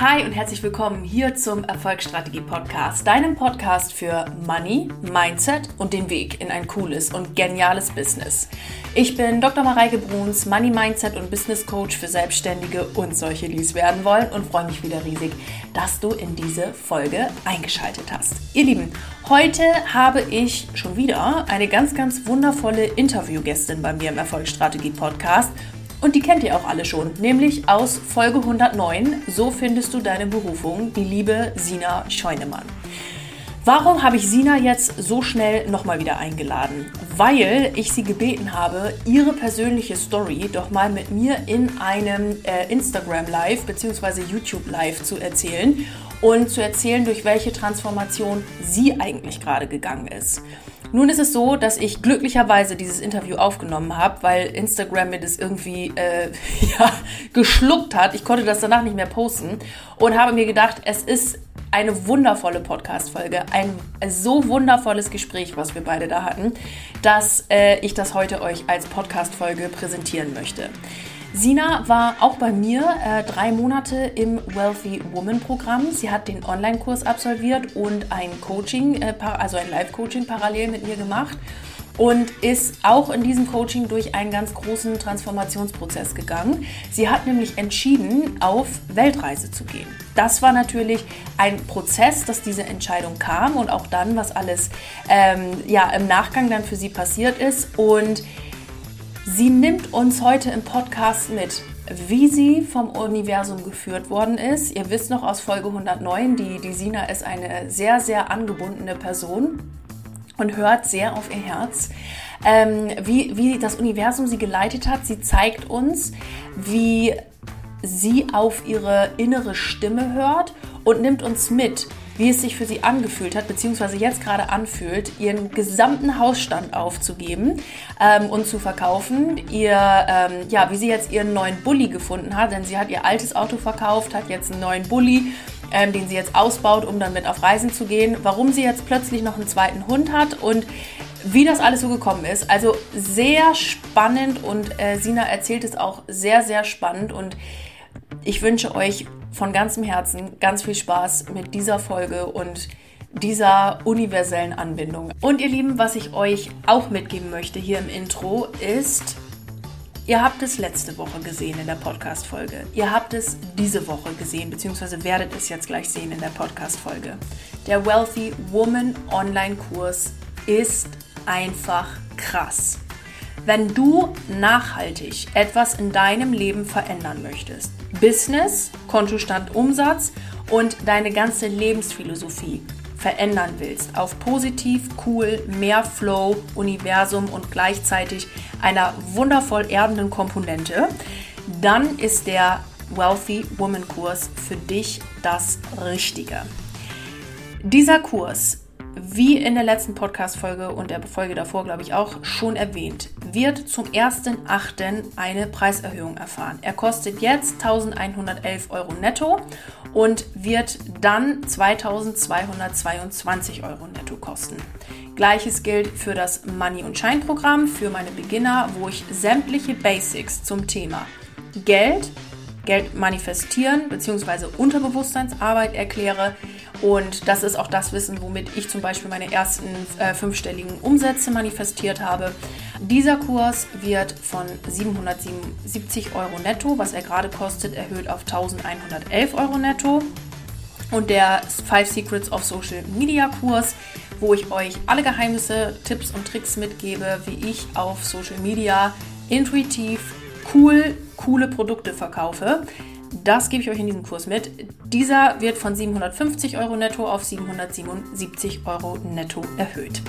Hi und herzlich willkommen hier zum Erfolgsstrategie Podcast, deinem Podcast für Money, Mindset und den Weg in ein cooles und geniales Business. Ich bin Dr. Mareike Bruns, Money Mindset und Business Coach für Selbstständige und solche, die es werden wollen und freue mich wieder riesig, dass du in diese Folge eingeschaltet hast. Ihr Lieben, heute habe ich schon wieder eine ganz, ganz wundervolle Interviewgästin bei mir im Erfolgsstrategie Podcast und die kennt ihr auch alle schon, nämlich aus Folge 109. So findest du deine Berufung, die liebe Sina Scheunemann. Warum habe ich Sina jetzt so schnell nochmal wieder eingeladen? Weil ich sie gebeten habe, ihre persönliche Story doch mal mit mir in einem äh, Instagram Live bzw. YouTube Live zu erzählen und zu erzählen, durch welche Transformation sie eigentlich gerade gegangen ist. Nun ist es so, dass ich glücklicherweise dieses Interview aufgenommen habe, weil Instagram mir das irgendwie äh, ja, geschluckt hat. Ich konnte das danach nicht mehr posten und habe mir gedacht, es ist eine wundervolle Podcast-Folge, ein so wundervolles Gespräch, was wir beide da hatten, dass äh, ich das heute euch als Podcast-Folge präsentieren möchte. Sina war auch bei mir äh, drei Monate im Wealthy Woman Programm. Sie hat den Online-Kurs absolviert und ein Coaching, äh, also ein Live-Coaching parallel mit mir gemacht und ist auch in diesem Coaching durch einen ganz großen Transformationsprozess gegangen. Sie hat nämlich entschieden, auf Weltreise zu gehen. Das war natürlich ein Prozess, dass diese Entscheidung kam und auch dann, was alles ähm, ja, im Nachgang dann für sie passiert ist. Und Sie nimmt uns heute im Podcast mit, wie sie vom Universum geführt worden ist. Ihr wisst noch aus Folge 109, die, die Sina ist eine sehr, sehr angebundene Person und hört sehr auf ihr Herz. Ähm, wie, wie das Universum sie geleitet hat. Sie zeigt uns, wie sie auf ihre innere Stimme hört und nimmt uns mit, wie es sich für sie angefühlt hat, beziehungsweise jetzt gerade anfühlt, ihren gesamten Hausstand aufzugeben ähm, und zu verkaufen. Ihr, ähm, ja, wie sie jetzt ihren neuen Bulli gefunden hat, denn sie hat ihr altes Auto verkauft, hat jetzt einen neuen Bulli, ähm, den sie jetzt ausbaut, um dann mit auf Reisen zu gehen. Warum sie jetzt plötzlich noch einen zweiten Hund hat und wie das alles so gekommen ist. Also sehr spannend und äh, Sina erzählt es auch sehr, sehr spannend und ich wünsche euch von ganzem Herzen ganz viel Spaß mit dieser Folge und dieser universellen Anbindung. Und ihr Lieben, was ich euch auch mitgeben möchte hier im Intro ist, ihr habt es letzte Woche gesehen in der Podcast-Folge. Ihr habt es diese Woche gesehen, beziehungsweise werdet es jetzt gleich sehen in der Podcast-Folge. Der Wealthy Woman Online-Kurs ist einfach krass. Wenn du nachhaltig etwas in deinem Leben verändern möchtest, Business, Kontostand, Umsatz und deine ganze Lebensphilosophie verändern willst, auf positiv, cool, mehr Flow, Universum und gleichzeitig einer wundervoll erdenden Komponente, dann ist der Wealthy Woman Kurs für dich das Richtige. Dieser Kurs wie in der letzten Podcast-Folge und der Folge davor, glaube ich, auch schon erwähnt, wird zum 1.8. eine Preiserhöhung erfahren. Er kostet jetzt 1111 Euro netto und wird dann 2222 Euro netto kosten. Gleiches gilt für das Money- und Schein-Programm für meine Beginner, wo ich sämtliche Basics zum Thema Geld, Geld manifestieren bzw. Unterbewusstseinsarbeit erkläre. Und das ist auch das Wissen, womit ich zum Beispiel meine ersten äh, fünfstelligen Umsätze manifestiert habe. Dieser Kurs wird von 777 Euro netto, was er gerade kostet, erhöht auf 1111 Euro netto. Und der 5 Secrets of Social Media Kurs, wo ich euch alle Geheimnisse, Tipps und Tricks mitgebe, wie ich auf Social Media intuitiv cool, coole Produkte verkaufe. Das gebe ich euch in diesem Kurs mit. Dieser wird von 750 Euro netto auf 777 Euro netto erhöht.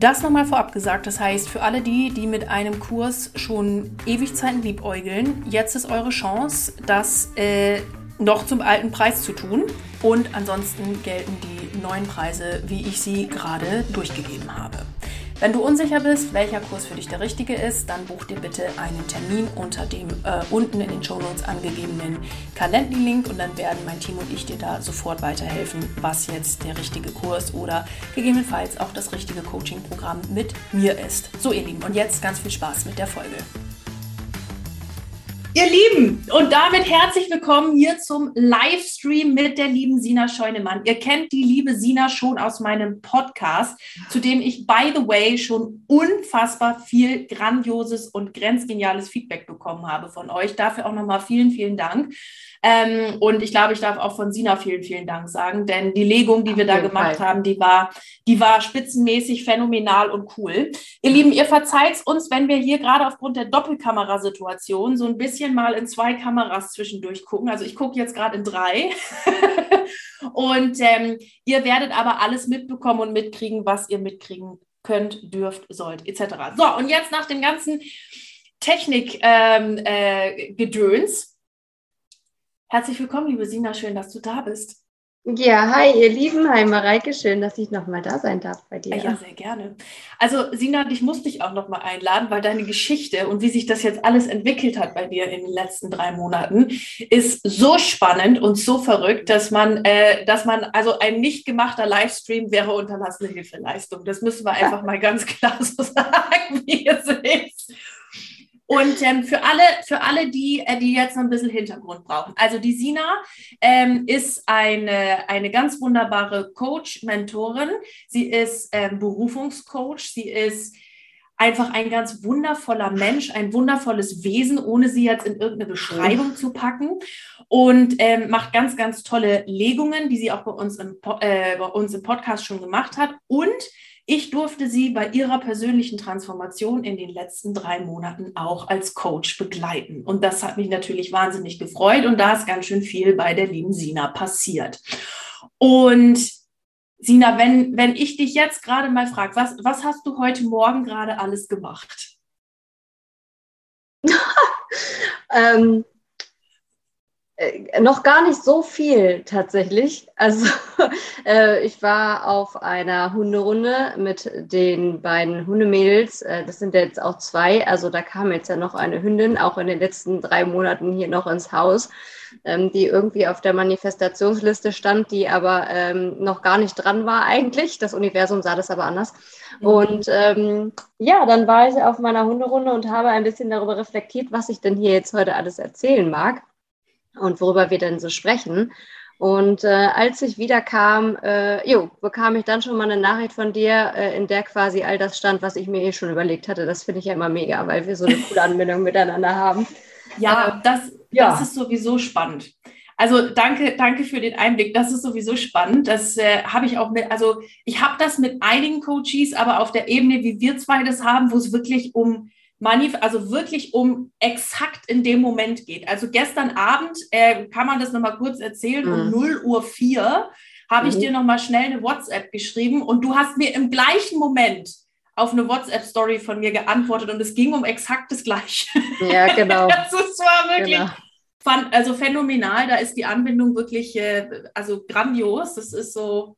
Das nochmal vorab gesagt, das heißt, für alle die, die mit einem Kurs schon Ewigzeiten liebäugeln, jetzt ist eure Chance, das äh, noch zum alten Preis zu tun. Und ansonsten gelten die neuen Preise, wie ich sie gerade durchgegeben habe. Wenn du unsicher bist, welcher Kurs für dich der richtige ist, dann buch dir bitte einen Termin unter dem äh, unten in den Show Notes angegebenen Calendly-Link und dann werden mein Team und ich dir da sofort weiterhelfen, was jetzt der richtige Kurs oder gegebenenfalls auch das richtige Coaching-Programm mit mir ist. So ihr Lieben, und jetzt ganz viel Spaß mit der Folge. Ihr Lieben, und damit herzlich willkommen hier zum Livestream mit der lieben Sina Scheunemann. Ihr kennt die liebe Sina schon aus meinem Podcast, zu dem ich, by the way, schon unfassbar viel grandioses und grenzgeniales Feedback bekommen habe von euch. Dafür auch nochmal vielen, vielen Dank. Ähm, und ich glaube, ich darf auch von Sina vielen, vielen Dank sagen, denn die Legung, die wir da gemacht Fall. haben, die war, die war spitzenmäßig phänomenal und cool. Ihr Lieben, ihr verzeiht uns, wenn wir hier gerade aufgrund der Doppelkamerasituation so ein bisschen mal in zwei Kameras zwischendurch gucken. Also ich gucke jetzt gerade in drei. und ähm, ihr werdet aber alles mitbekommen und mitkriegen, was ihr mitkriegen könnt, dürft, sollt, etc. So, und jetzt nach dem ganzen Technik-Gedöns. Ähm, äh, Herzlich willkommen, liebe Sina, schön, dass du da bist. Ja, hi, ihr Lieben, hi Mareike, schön, dass ich nochmal da sein darf bei dir. Ja, sehr gerne. Also Sina, dich musste ich auch nochmal einladen, weil deine Geschichte und wie sich das jetzt alles entwickelt hat bei dir in den letzten drei Monaten, ist so spannend und so verrückt, dass man, äh, dass man, also ein nicht gemachter Livestream wäre unterlassene Hilfeleistung. Das müssen wir einfach mal ganz klar so sagen, wie es ist. Und ähm, für alle, für alle, die, äh, die jetzt noch ein bisschen Hintergrund brauchen. Also die Sina ähm, ist eine, eine ganz wunderbare Coach, Mentorin. Sie ist ähm, Berufungscoach. Sie ist einfach ein ganz wundervoller Mensch, ein wundervolles Wesen, ohne sie jetzt in irgendeine Beschreibung zu packen. Und ähm, macht ganz, ganz tolle Legungen, die sie auch bei uns im, äh, bei uns im Podcast schon gemacht hat. Und ich durfte sie bei ihrer persönlichen Transformation in den letzten drei Monaten auch als Coach begleiten. Und das hat mich natürlich wahnsinnig gefreut. Und da ist ganz schön viel bei der lieben Sina passiert. Und Sina, wenn, wenn ich dich jetzt gerade mal frage, was, was hast du heute Morgen gerade alles gemacht? ähm, äh, noch gar nicht so viel tatsächlich. Also äh, ich war auf einer Hunderunde mit den beiden Hundemädels. Äh, das sind jetzt auch zwei. Also da kam jetzt ja noch eine Hündin, auch in den letzten drei Monaten hier noch ins Haus, ähm, die irgendwie auf der Manifestationsliste stand, die aber ähm, noch gar nicht dran war eigentlich. Das Universum sah das aber anders. Mhm. Und ähm, ja, dann war ich auf meiner Hunderunde und habe ein bisschen darüber reflektiert, was ich denn hier jetzt heute alles erzählen mag und worüber wir denn so sprechen. Und äh, als ich wiederkam, äh, jo, bekam ich dann schon mal eine Nachricht von dir, äh, in der quasi all das stand, was ich mir eh schon überlegt hatte. Das finde ich ja immer mega, weil wir so eine coole Anbindung miteinander haben. Ja, das, ja. das ist sowieso spannend. Also danke, danke für den Einblick. Das ist sowieso spannend. Das äh, habe ich auch mit, also ich habe das mit einigen Coaches, aber auf der Ebene, wie wir zwei das haben, wo es wirklich um also wirklich um exakt in dem Moment geht. Also gestern Abend, äh, kann man das nochmal kurz erzählen, mhm. um 0 Uhr 4 habe ich mhm. dir nochmal schnell eine WhatsApp geschrieben und du hast mir im gleichen Moment auf eine WhatsApp-Story von mir geantwortet und es ging um exakt das Gleiche. Ja, genau. das war wirklich genau. fand, also phänomenal. Da ist die Anbindung wirklich äh, also grandios. Das ist so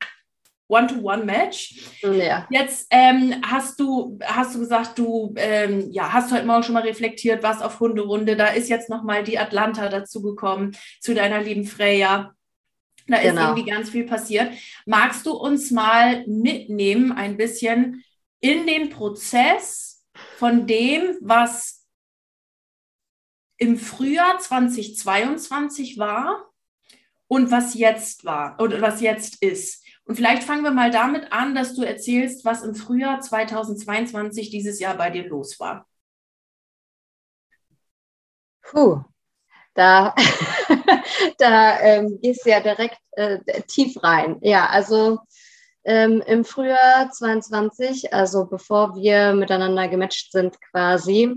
One-to-One-Match. Ja. Jetzt ähm, hast du hast du gesagt, du ähm, ja hast heute Morgen schon mal reflektiert, was auf Hunderunde. Da ist jetzt noch mal die Atlanta dazugekommen zu deiner lieben Freya. Da genau. ist irgendwie ganz viel passiert. Magst du uns mal mitnehmen, ein bisschen in den Prozess von dem, was im Frühjahr 2022 war und was jetzt war oder was jetzt ist? Und vielleicht fangen wir mal damit an, dass du erzählst, was im Frühjahr 2022 dieses Jahr bei dir los war. Puh, da, da ähm, gehst du ja direkt äh, tief rein. Ja, also ähm, im Frühjahr 22, also bevor wir miteinander gematcht sind quasi,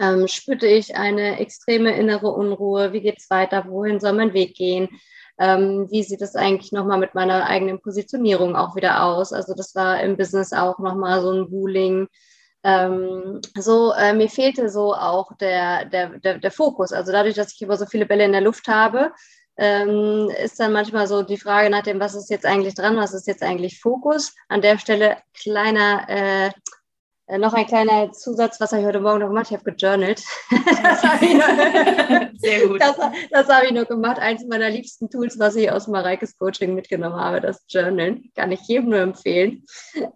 ähm, spürte ich eine extreme innere Unruhe. Wie geht es weiter? Wohin soll mein Weg gehen? Ähm, wie sieht es eigentlich nochmal mit meiner eigenen Positionierung auch wieder aus? Also das war im Business auch nochmal so ein Booling. Ähm, so, äh, mir fehlte so auch der, der, der, der Fokus. Also dadurch, dass ich immer so viele Bälle in der Luft habe, ähm, ist dann manchmal so die Frage nach dem, was ist jetzt eigentlich dran, was ist jetzt eigentlich Fokus. An der Stelle kleiner äh, äh, noch ein kleiner Zusatz, was habe ich heute Morgen noch gemacht? Ich habe gejournalt. Sehr gut. Das, das habe ich noch gemacht. Eins meiner liebsten Tools, was ich aus Mareikes Coaching mitgenommen habe, das Journalen. Kann ich jedem nur empfehlen.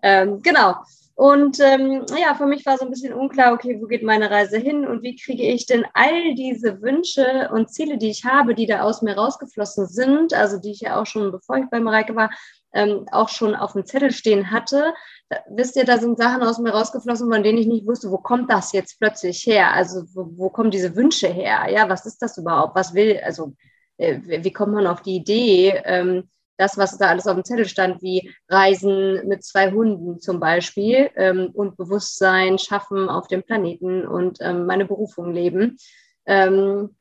Ähm, genau. Und ähm, ja, für mich war so ein bisschen unklar, okay, wo geht meine Reise hin und wie kriege ich denn all diese Wünsche und Ziele, die ich habe, die da aus mir rausgeflossen sind, also die ich ja auch schon, bevor ich bei Mareike war, ähm, auch schon auf dem Zettel stehen hatte. Da, wisst ihr, da sind Sachen aus mir rausgeflossen, von denen ich nicht wusste, wo kommt das jetzt plötzlich her? Also wo, wo kommen diese Wünsche her? Ja, was ist das überhaupt? Was will, also äh, wie kommt man auf die Idee? Ähm, das, was da alles auf dem Zettel stand, wie Reisen mit zwei Hunden zum Beispiel ähm, und Bewusstsein schaffen auf dem Planeten und ähm, meine Berufung leben. Ähm,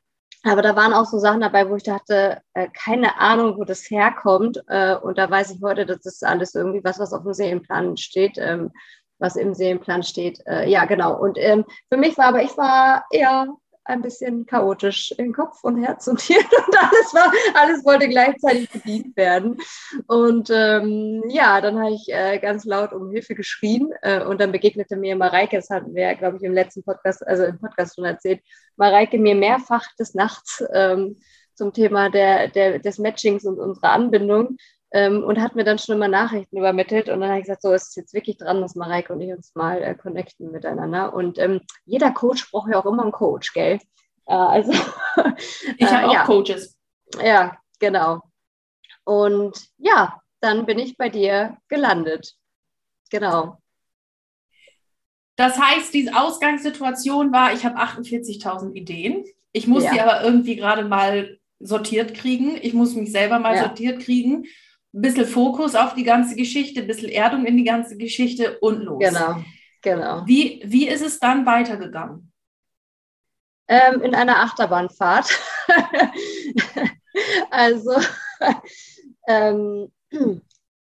aber da waren auch so Sachen dabei, wo ich dachte, äh, keine Ahnung, wo das herkommt. Äh, und da weiß ich heute, dass das alles irgendwie was, was auf dem Seelenplan steht, ähm, was im Seelenplan steht. Äh, ja, genau. Und ähm, für mich war aber, ich war eher ein bisschen chaotisch in Kopf und Herz und Hirn und alles war, alles wollte gleichzeitig bedient werden. Und ähm, ja, dann habe ich äh, ganz laut um Hilfe geschrien äh, und dann begegnete mir Mareike, das hatten wir, glaube ich, im letzten Podcast, also im Podcast schon erzählt, Mareike mir mehrfach des Nachts ähm, zum Thema der, der, des Matchings und unserer Anbindung ähm, und hat mir dann schon immer Nachrichten übermittelt. Und dann habe ich gesagt, so ist es jetzt wirklich dran, dass Mareike und ich uns mal äh, connecten miteinander. Und ähm, jeder Coach braucht ja auch immer einen Coach, gell? Äh, also ich habe äh, auch ja. Coaches. Ja, genau. Und ja, dann bin ich bei dir gelandet. Genau. Das heißt, diese Ausgangssituation war, ich habe 48.000 Ideen. Ich muss ja. die aber irgendwie gerade mal sortiert kriegen. Ich muss mich selber mal ja. sortiert kriegen ein bisschen Fokus auf die ganze Geschichte, ein bisschen Erdung in die ganze Geschichte und los. Genau, genau. Wie, wie ist es dann weitergegangen? Ähm, in einer Achterbahnfahrt. also ähm,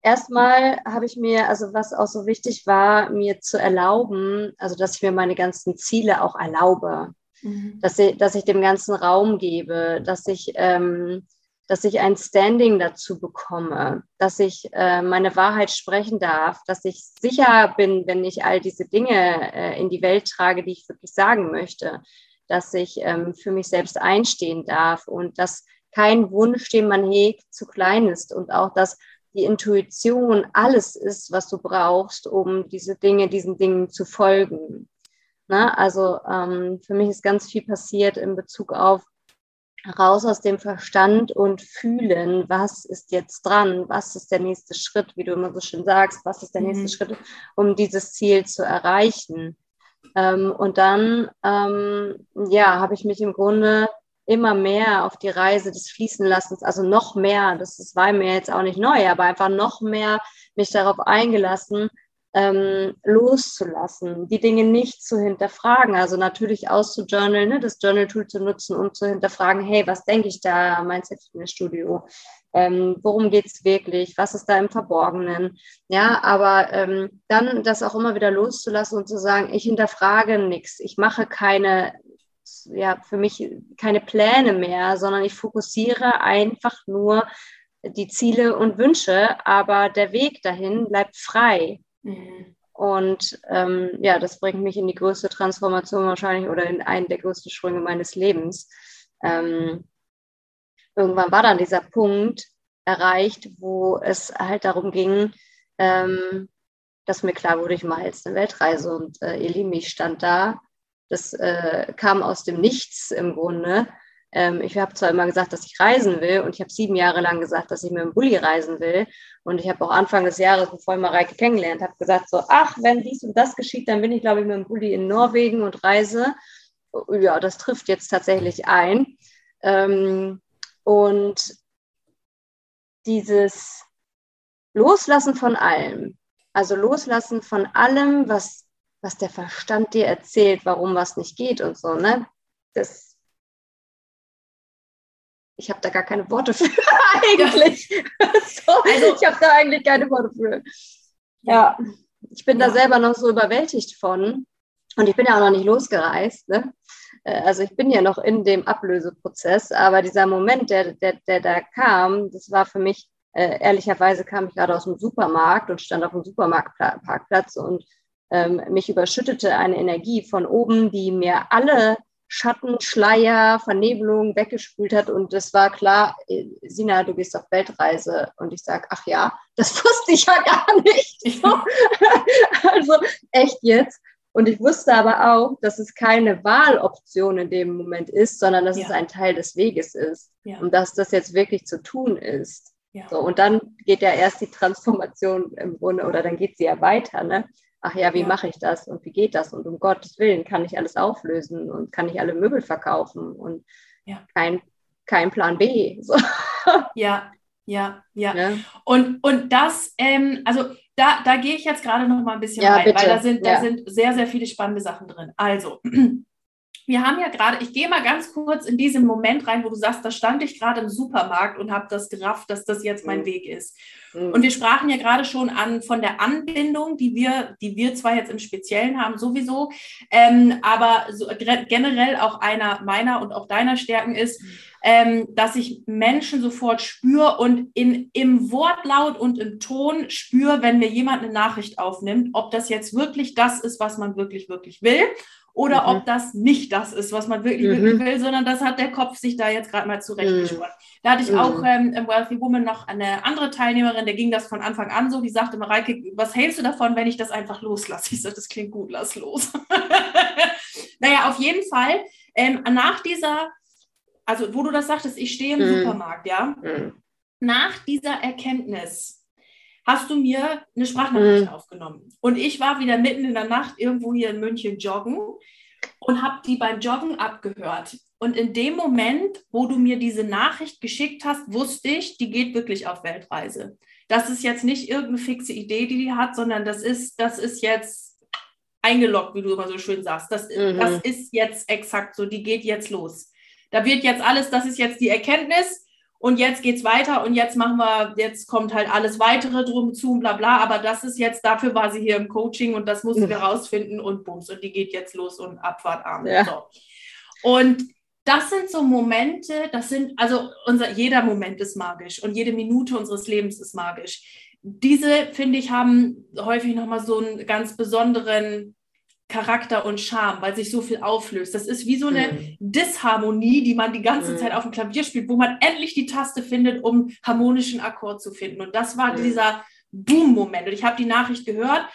erstmal habe ich mir, also was auch so wichtig war, mir zu erlauben, also dass ich mir meine ganzen Ziele auch erlaube, mhm. dass, ich, dass ich dem ganzen Raum gebe, dass ich ähm, dass ich ein Standing dazu bekomme, dass ich äh, meine Wahrheit sprechen darf, dass ich sicher bin, wenn ich all diese Dinge äh, in die Welt trage, die ich wirklich sagen möchte, dass ich ähm, für mich selbst einstehen darf und dass kein Wunsch, den man hegt, zu klein ist und auch, dass die Intuition alles ist, was du brauchst, um diese Dinge, diesen Dingen zu folgen. Na, also ähm, für mich ist ganz viel passiert in Bezug auf raus aus dem Verstand und fühlen, was ist jetzt dran, was ist der nächste Schritt, wie du immer so schön sagst, was ist der nächste mhm. Schritt, um dieses Ziel zu erreichen. Ähm, und dann, ähm, ja, habe ich mich im Grunde immer mehr auf die Reise des Fließenlassens, also noch mehr, das, das war mir jetzt auch nicht neu, aber einfach noch mehr mich darauf eingelassen, ähm, loszulassen, die Dinge nicht zu hinterfragen, also natürlich auszujournalen, ne, das Journal-Tool zu nutzen, um zu hinterfragen, hey, was denke ich da, mein Fitnessstudio, ähm, worum geht es wirklich, was ist da im Verborgenen, ja, aber ähm, dann das auch immer wieder loszulassen und zu sagen, ich hinterfrage nichts, ich mache keine, ja, für mich keine Pläne mehr, sondern ich fokussiere einfach nur die Ziele und Wünsche, aber der Weg dahin bleibt frei. Mhm. Und ähm, ja, das bringt mich in die größte Transformation wahrscheinlich oder in einen der größten Sprünge meines Lebens. Ähm, irgendwann war dann dieser Punkt erreicht, wo es halt darum ging, ähm, dass mir klar wurde, ich mache jetzt eine Weltreise und äh, Elimi stand da. Das äh, kam aus dem Nichts im Grunde. Ähm, ich habe zwar immer gesagt, dass ich reisen will und ich habe sieben Jahre lang gesagt, dass ich mit dem Bulli reisen will. Und ich habe auch Anfang des Jahres, bevor ich Mareike kennengelernt habe, gesagt so, ach, wenn dies und das geschieht, dann bin ich, glaube ich, mit dem Bulli in Norwegen und reise. Ja, das trifft jetzt tatsächlich ein. Ähm, und dieses Loslassen von allem, also Loslassen von allem, was, was der Verstand dir erzählt, warum was nicht geht und so, ne? Das ich habe da gar keine Worte für eigentlich. so, also, ich habe da eigentlich keine Worte für. Ja, ich bin ja. da selber noch so überwältigt von. Und ich bin ja auch noch nicht losgereist. Ne? Äh, also ich bin ja noch in dem Ablöseprozess, aber dieser Moment, der, der, der da kam, das war für mich, äh, ehrlicherweise kam ich gerade aus dem Supermarkt und stand auf dem Supermarktparkplatz und ähm, mich überschüttete eine Energie von oben, die mir alle Schattenschleier, Vernebelung weggespült hat und es war klar, äh, Sina, du gehst auf Weltreise. Und ich sage, ach ja, das wusste ich ja gar nicht. also echt jetzt. Und ich wusste aber auch, dass es keine Wahloption in dem Moment ist, sondern dass ja. es ein Teil des Weges ist ja. und dass das jetzt wirklich zu tun ist. Ja. So, und dann geht ja erst die Transformation im Grunde oder dann geht sie ja weiter. Ne? Ach ja, wie mache ich das und wie geht das? Und um Gottes Willen kann ich alles auflösen und kann ich alle Möbel verkaufen und kein, kein Plan B. So. Ja, ja, ja. Und, und das, ähm, also da, da gehe ich jetzt gerade noch mal ein bisschen ja, rein, bitte. weil da sind, da ja. sind sehr, sehr viele spannende Sachen drin. Also, wir haben ja gerade, ich gehe mal ganz kurz in diesen Moment rein, wo du sagst, da stand ich gerade im Supermarkt und habe das gerafft, dass das jetzt mein mhm. Weg ist. Mhm. Und wir sprachen ja gerade schon an von der Anbindung, die wir, die wir zwar jetzt im Speziellen haben, sowieso, ähm, aber so, generell auch einer meiner und auch deiner Stärken ist, mhm ähm, dass ich Menschen sofort spüre und in, im Wortlaut und im Ton spüre, wenn mir jemand eine Nachricht aufnimmt, ob das jetzt wirklich das ist, was man wirklich, wirklich will oder mhm. ob das nicht das ist, was man wirklich, mhm. wirklich will, sondern das hat der Kopf sich da jetzt gerade mal zurechtgesponnen. Mhm. Da hatte ich auch mhm. ähm, im Wealthy Woman noch eine andere Teilnehmerin, der ging das von Anfang an so, die sagte, Mareike, was hältst du davon, wenn ich das einfach loslasse? Ich sagte, das klingt gut, lass los. naja, auf jeden Fall, ähm, nach dieser also wo du das sagtest, ich stehe im mhm. Supermarkt, ja. Mhm. Nach dieser Erkenntnis hast du mir eine Sprachnachricht mhm. aufgenommen. Und ich war wieder mitten in der Nacht irgendwo hier in München joggen und habe die beim Joggen abgehört. Und in dem Moment, wo du mir diese Nachricht geschickt hast, wusste ich, die geht wirklich auf Weltreise. Das ist jetzt nicht irgendeine fixe Idee, die die hat, sondern das ist, das ist jetzt eingeloggt, wie du immer so schön sagst. Das, mhm. das ist jetzt exakt so, die geht jetzt los. Da wird jetzt alles, das ist jetzt die Erkenntnis und jetzt geht's weiter und jetzt machen wir, jetzt kommt halt alles weitere drum zu und bla bla, aber das ist jetzt, dafür war sie hier im Coaching und das mussten wir rausfinden und bums und die geht jetzt los und Abfahrt Ja. So. Und das sind so Momente, das sind, also unser, jeder Moment ist magisch und jede Minute unseres Lebens ist magisch. Diese, finde ich, haben häufig nochmal so einen ganz besonderen Charakter und Charme, weil sich so viel auflöst. Das ist wie so eine mhm. Disharmonie, die man die ganze mhm. Zeit auf dem Klavier spielt, wo man endlich die Taste findet, um harmonischen Akkord zu finden. Und das war mhm. dieser Boom-Moment. Und ich habe die Nachricht gehört,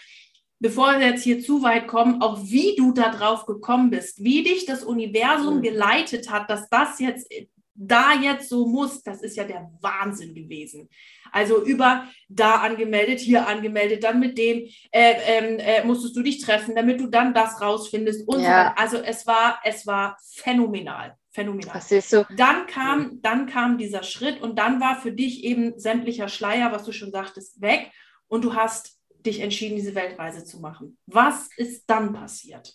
bevor wir jetzt hier zu weit kommen, auch wie du da drauf gekommen bist, wie dich das Universum mhm. geleitet hat, dass das jetzt da jetzt so muss, das ist ja der Wahnsinn gewesen. Also über da angemeldet, hier angemeldet, dann mit dem äh, ähm, äh, musstest du dich treffen, damit du dann das rausfindest und ja. so Also es war, es war phänomenal. Phänomenal. So. Dann kam, dann kam dieser Schritt und dann war für dich eben sämtlicher Schleier, was du schon sagtest, weg und du hast dich entschieden, diese Weltreise zu machen. Was ist dann passiert?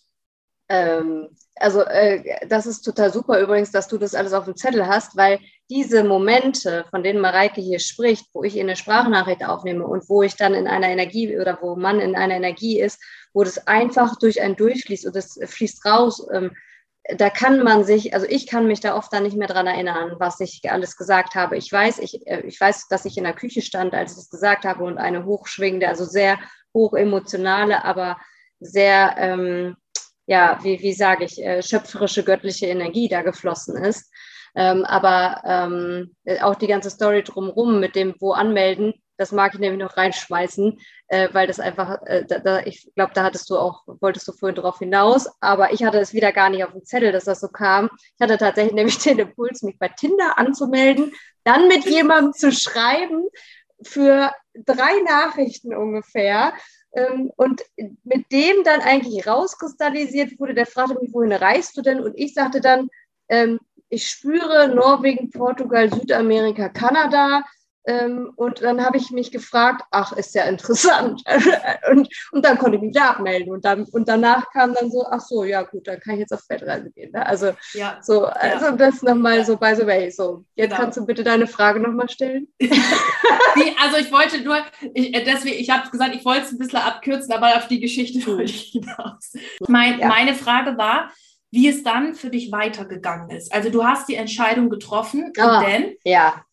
Ähm, also äh, das ist total super übrigens, dass du das alles auf dem Zettel hast, weil diese Momente, von denen Mareike hier spricht, wo ich eine Sprachnachricht aufnehme und wo ich dann in einer Energie oder wo man in einer Energie ist, wo das einfach durch einen durchfließt und das fließt raus, ähm, da kann man sich, also ich kann mich da oft dann nicht mehr dran erinnern, was ich alles gesagt habe. Ich weiß, ich, äh, ich weiß, dass ich in der Küche stand, als ich das gesagt habe und eine hochschwingende, also sehr hoch emotionale, aber sehr ähm, ja, wie, wie sage ich, äh, schöpferische göttliche Energie da geflossen ist. Ähm, aber ähm, auch die ganze Story drumherum mit dem Wo anmelden, das mag ich nämlich noch reinschmeißen, äh, weil das einfach, äh, da, da, ich glaube, da hattest du auch, wolltest du vorhin drauf hinaus, aber ich hatte es wieder gar nicht auf dem Zettel, dass das so kam. Ich hatte tatsächlich nämlich den Impuls, mich bei Tinder anzumelden, dann mit jemandem zu schreiben für drei Nachrichten ungefähr und mit dem dann eigentlich rauskristallisiert wurde, der fragte mich, wohin reist du denn? Und ich sagte dann, ähm, ich spüre Norwegen, Portugal, Südamerika, Kanada. Ähm, und dann habe ich mich gefragt, ach, ist ja interessant. und, und dann konnte ich mich da abmelden. Und, dann, und danach kam dann so, ach so, ja gut, dann kann ich jetzt auf Weltreise gehen. Ne? Also, ja. so, also ja. das nochmal ja. so by the way. So, jetzt genau. kannst du bitte deine Frage nochmal stellen. die, also ich wollte nur, ich, äh, deswegen, ich habe gesagt, ich wollte es ein bisschen abkürzen, aber auf die Geschichte wollte ich hinaus. Mein, Meine Frage war, wie es dann für dich weitergegangen ist. Also du hast die Entscheidung getroffen oh, denn? Ja.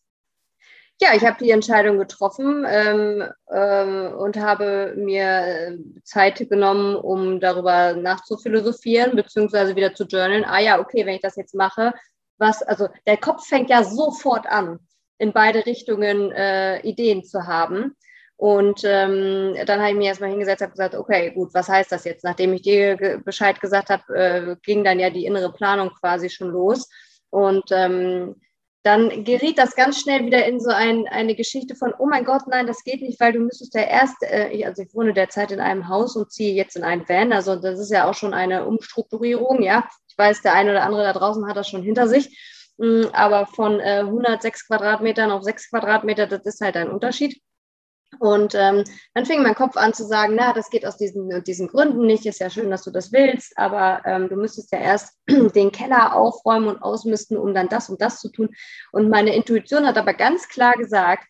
Ja, ich habe die Entscheidung getroffen ähm, äh, und habe mir äh, Zeit genommen, um darüber nachzuphilosophieren, beziehungsweise wieder zu journalen. Ah ja, okay, wenn ich das jetzt mache, was, also der Kopf fängt ja sofort an, in beide Richtungen äh, Ideen zu haben. Und ähm, dann habe ich mir erstmal hingesetzt und gesagt, okay, gut, was heißt das jetzt? Nachdem ich dir Bescheid gesagt habe, äh, ging dann ja die innere Planung quasi schon los. Und ähm, dann geriet das ganz schnell wieder in so ein, eine Geschichte von, oh mein Gott, nein, das geht nicht, weil du müsstest ja erst, äh, also ich wohne derzeit in einem Haus und ziehe jetzt in ein Van, also das ist ja auch schon eine Umstrukturierung, ja. Ich weiß, der eine oder andere da draußen hat das schon hinter sich, mm, aber von äh, 106 Quadratmetern auf 6 Quadratmeter, das ist halt ein Unterschied. Und ähm, dann fing mein Kopf an zu sagen, na, das geht aus diesen, diesen Gründen nicht, ist ja schön, dass du das willst, aber ähm, du müsstest ja erst den Keller aufräumen und ausmisten, um dann das und das zu tun. Und meine Intuition hat aber ganz klar gesagt,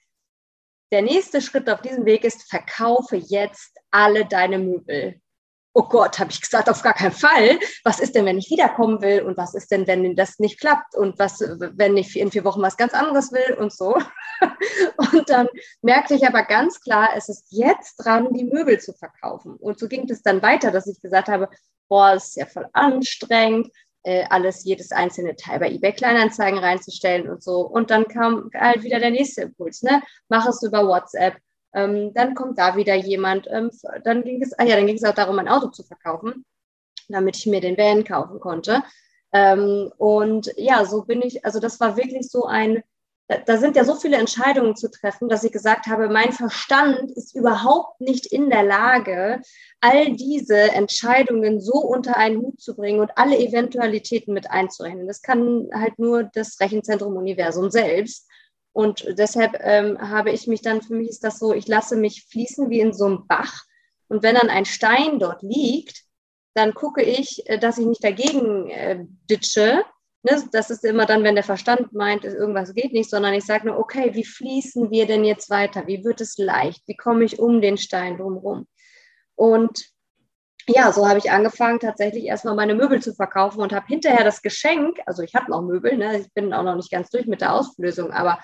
der nächste Schritt auf diesem Weg ist, verkaufe jetzt alle deine Möbel oh Gott, habe ich gesagt, auf gar keinen Fall. Was ist denn, wenn ich wiederkommen will? Und was ist denn, wenn das nicht klappt? Und was, wenn ich in vier Wochen was ganz anderes will und so? Und dann merkte ich aber ganz klar, es ist jetzt dran, die Möbel zu verkaufen. Und so ging es dann weiter, dass ich gesagt habe, boah, es ist ja voll anstrengend, äh, alles, jedes einzelne Teil bei eBay Kleinanzeigen reinzustellen und so. Und dann kam halt wieder der nächste Impuls, ne? Mach es über WhatsApp, ähm, dann kommt da wieder jemand. Ähm, dann ging es, ah ja, dann ging es auch darum, ein Auto zu verkaufen, damit ich mir den Van kaufen konnte. Ähm, und ja, so bin ich, also das war wirklich so ein, da, da sind ja so viele Entscheidungen zu treffen, dass ich gesagt habe, mein Verstand ist überhaupt nicht in der Lage, all diese Entscheidungen so unter einen Hut zu bringen und alle Eventualitäten mit einzurechnen. Das kann halt nur das Rechenzentrum Universum selbst. Und deshalb ähm, habe ich mich dann, für mich ist das so, ich lasse mich fließen wie in so einem Bach. Und wenn dann ein Stein dort liegt, dann gucke ich, äh, dass ich nicht dagegen äh, ditsche. Ne? Das ist immer dann, wenn der Verstand meint, irgendwas geht nicht, sondern ich sage nur, okay, wie fließen wir denn jetzt weiter? Wie wird es leicht? Wie komme ich um den Stein drumherum? Und ja, so habe ich angefangen, tatsächlich erstmal meine Möbel zu verkaufen und habe hinterher das Geschenk, also ich habe noch Möbel, ne, ich bin auch noch nicht ganz durch mit der Auslösung, aber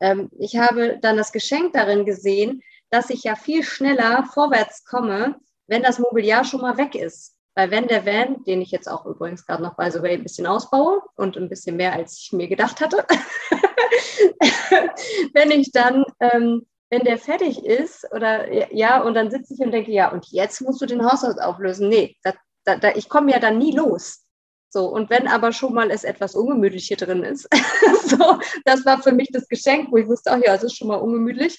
ähm, ich habe dann das Geschenk darin gesehen, dass ich ja viel schneller vorwärts komme, wenn das Mobiliar schon mal weg ist. Weil wenn der Van, den ich jetzt auch übrigens gerade noch bei sogar ein bisschen ausbaue und ein bisschen mehr, als ich mir gedacht hatte, wenn ich dann ähm, wenn der fertig ist oder ja, und dann sitze ich und denke, ja, und jetzt musst du den Haushalt auflösen. Nee, da, da, da, ich komme ja dann nie los. So, und wenn aber schon mal es etwas ungemütlich hier drin ist, so, das war für mich das Geschenk, wo ich wusste, ach ja, es ist schon mal ungemütlich.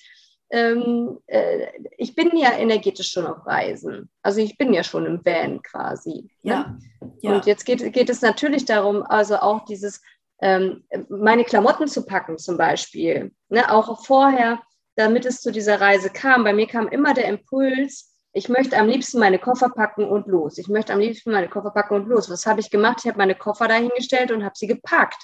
Ähm, äh, ich bin ja energetisch schon auf Reisen. Also ich bin ja schon im Van quasi. Ne? Ja, ja. Und jetzt geht, geht es natürlich darum, also auch dieses, ähm, meine Klamotten zu packen zum Beispiel. Ne? Auch vorher damit es zu dieser Reise kam. Bei mir kam immer der Impuls, ich möchte am liebsten meine Koffer packen und los. Ich möchte am liebsten meine Koffer packen und los. Was habe ich gemacht? Ich habe meine Koffer dahingestellt und habe sie gepackt.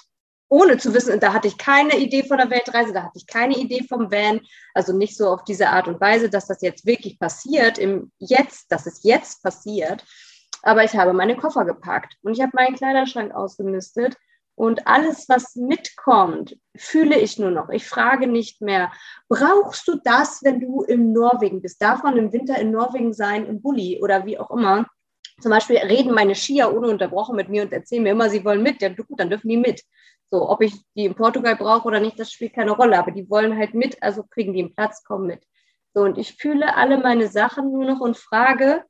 Ohne zu wissen, da hatte ich keine Idee von der Weltreise, da hatte ich keine Idee vom Van. Also nicht so auf diese Art und Weise, dass das jetzt wirklich passiert, im Jetzt, dass es jetzt passiert. Aber ich habe meine Koffer gepackt und ich habe meinen Kleiderschrank ausgemistet und alles, was mitkommt, fühle ich nur noch. Ich frage nicht mehr, brauchst du das, wenn du in Norwegen bist? Darf man im Winter in Norwegen sein, im Bulli oder wie auch immer? Zum Beispiel reden meine Skier ununterbrochen mit mir und erzählen mir immer, sie wollen mit. Ja, gut, dann dürfen die mit. So, ob ich die in Portugal brauche oder nicht, das spielt keine Rolle. Aber die wollen halt mit, also kriegen die einen Platz, kommen mit. So, und ich fühle alle meine Sachen nur noch und frage,